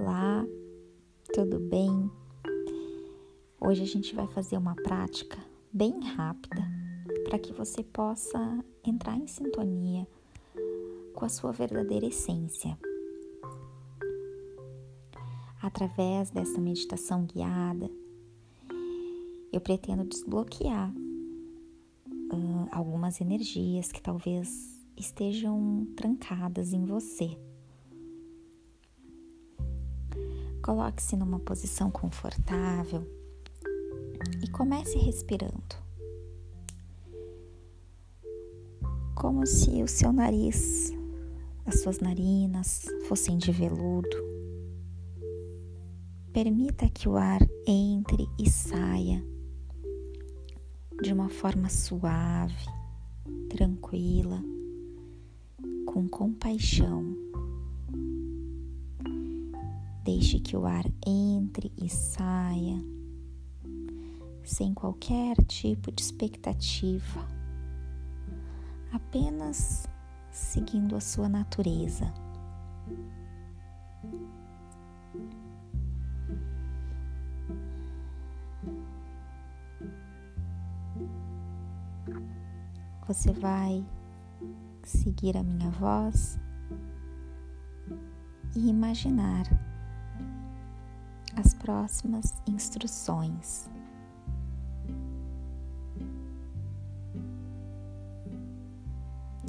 Olá, tudo bem? Hoje a gente vai fazer uma prática bem rápida para que você possa entrar em sintonia com a sua verdadeira essência. Através dessa meditação guiada, eu pretendo desbloquear uh, algumas energias que talvez estejam trancadas em você Coloque-se numa posição confortável e comece respirando. Como se o seu nariz, as suas narinas fossem de veludo. Permita que o ar entre e saia de uma forma suave, tranquila, com compaixão. Deixe que o ar entre e saia sem qualquer tipo de expectativa, apenas seguindo a sua natureza. Você vai seguir a minha voz e imaginar as próximas instruções.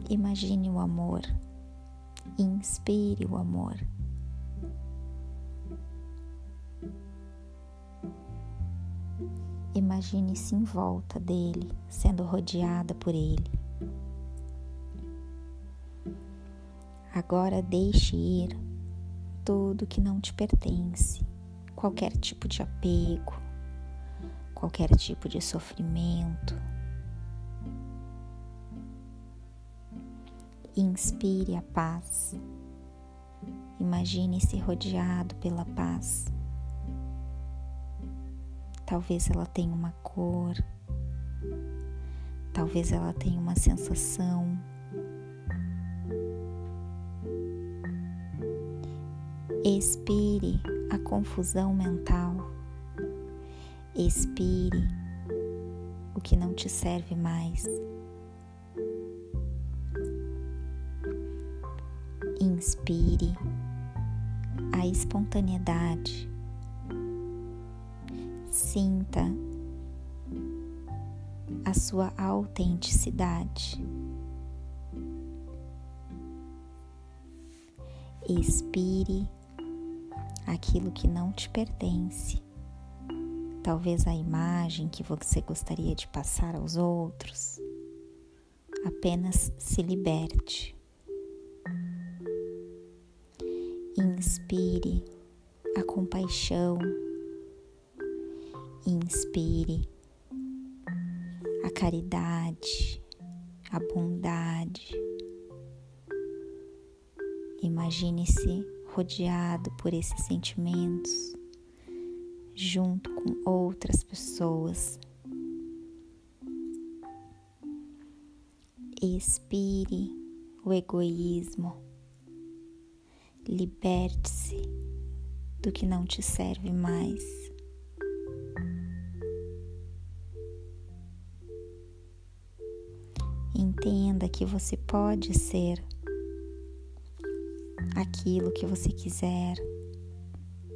Imagine o amor, inspire o amor. Imagine-se em volta dele, sendo rodeada por ele. Agora deixe ir tudo que não te pertence qualquer tipo de apego, qualquer tipo de sofrimento. Inspire a paz. Imagine-se rodeado pela paz. Talvez ela tenha uma cor, talvez ela tenha uma sensação. Expire a confusão mental. Expire o que não te serve mais. Inspire a espontaneidade. Sinta a sua autenticidade. Expire aquilo que não te pertence. Talvez a imagem que você gostaria de passar aos outros. Apenas se liberte. Inspire a compaixão. Inspire a caridade, a bondade. Imagine-se rodeado por esses sentimentos, junto com outras pessoas. Expire o egoísmo, liberte-se do que não te serve mais. Entenda que você pode ser aquilo que você quiser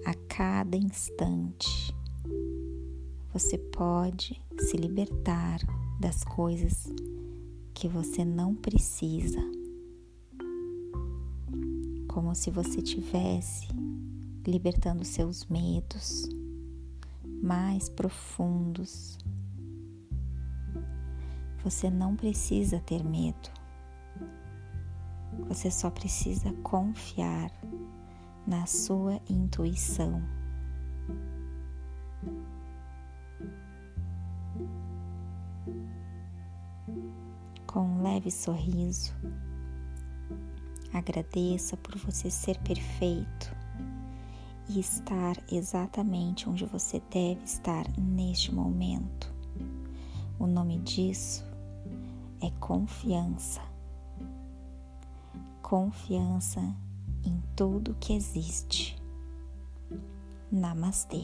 a cada instante. Você pode se libertar das coisas que você não precisa, como se você tivesse libertando seus medos mais profundos. Você não precisa ter medo. Você só precisa confiar na sua intuição. Com um leve sorriso, agradeça por você ser perfeito e estar exatamente onde você deve estar neste momento. O nome disso é confiança confiança em tudo que existe. Namastê.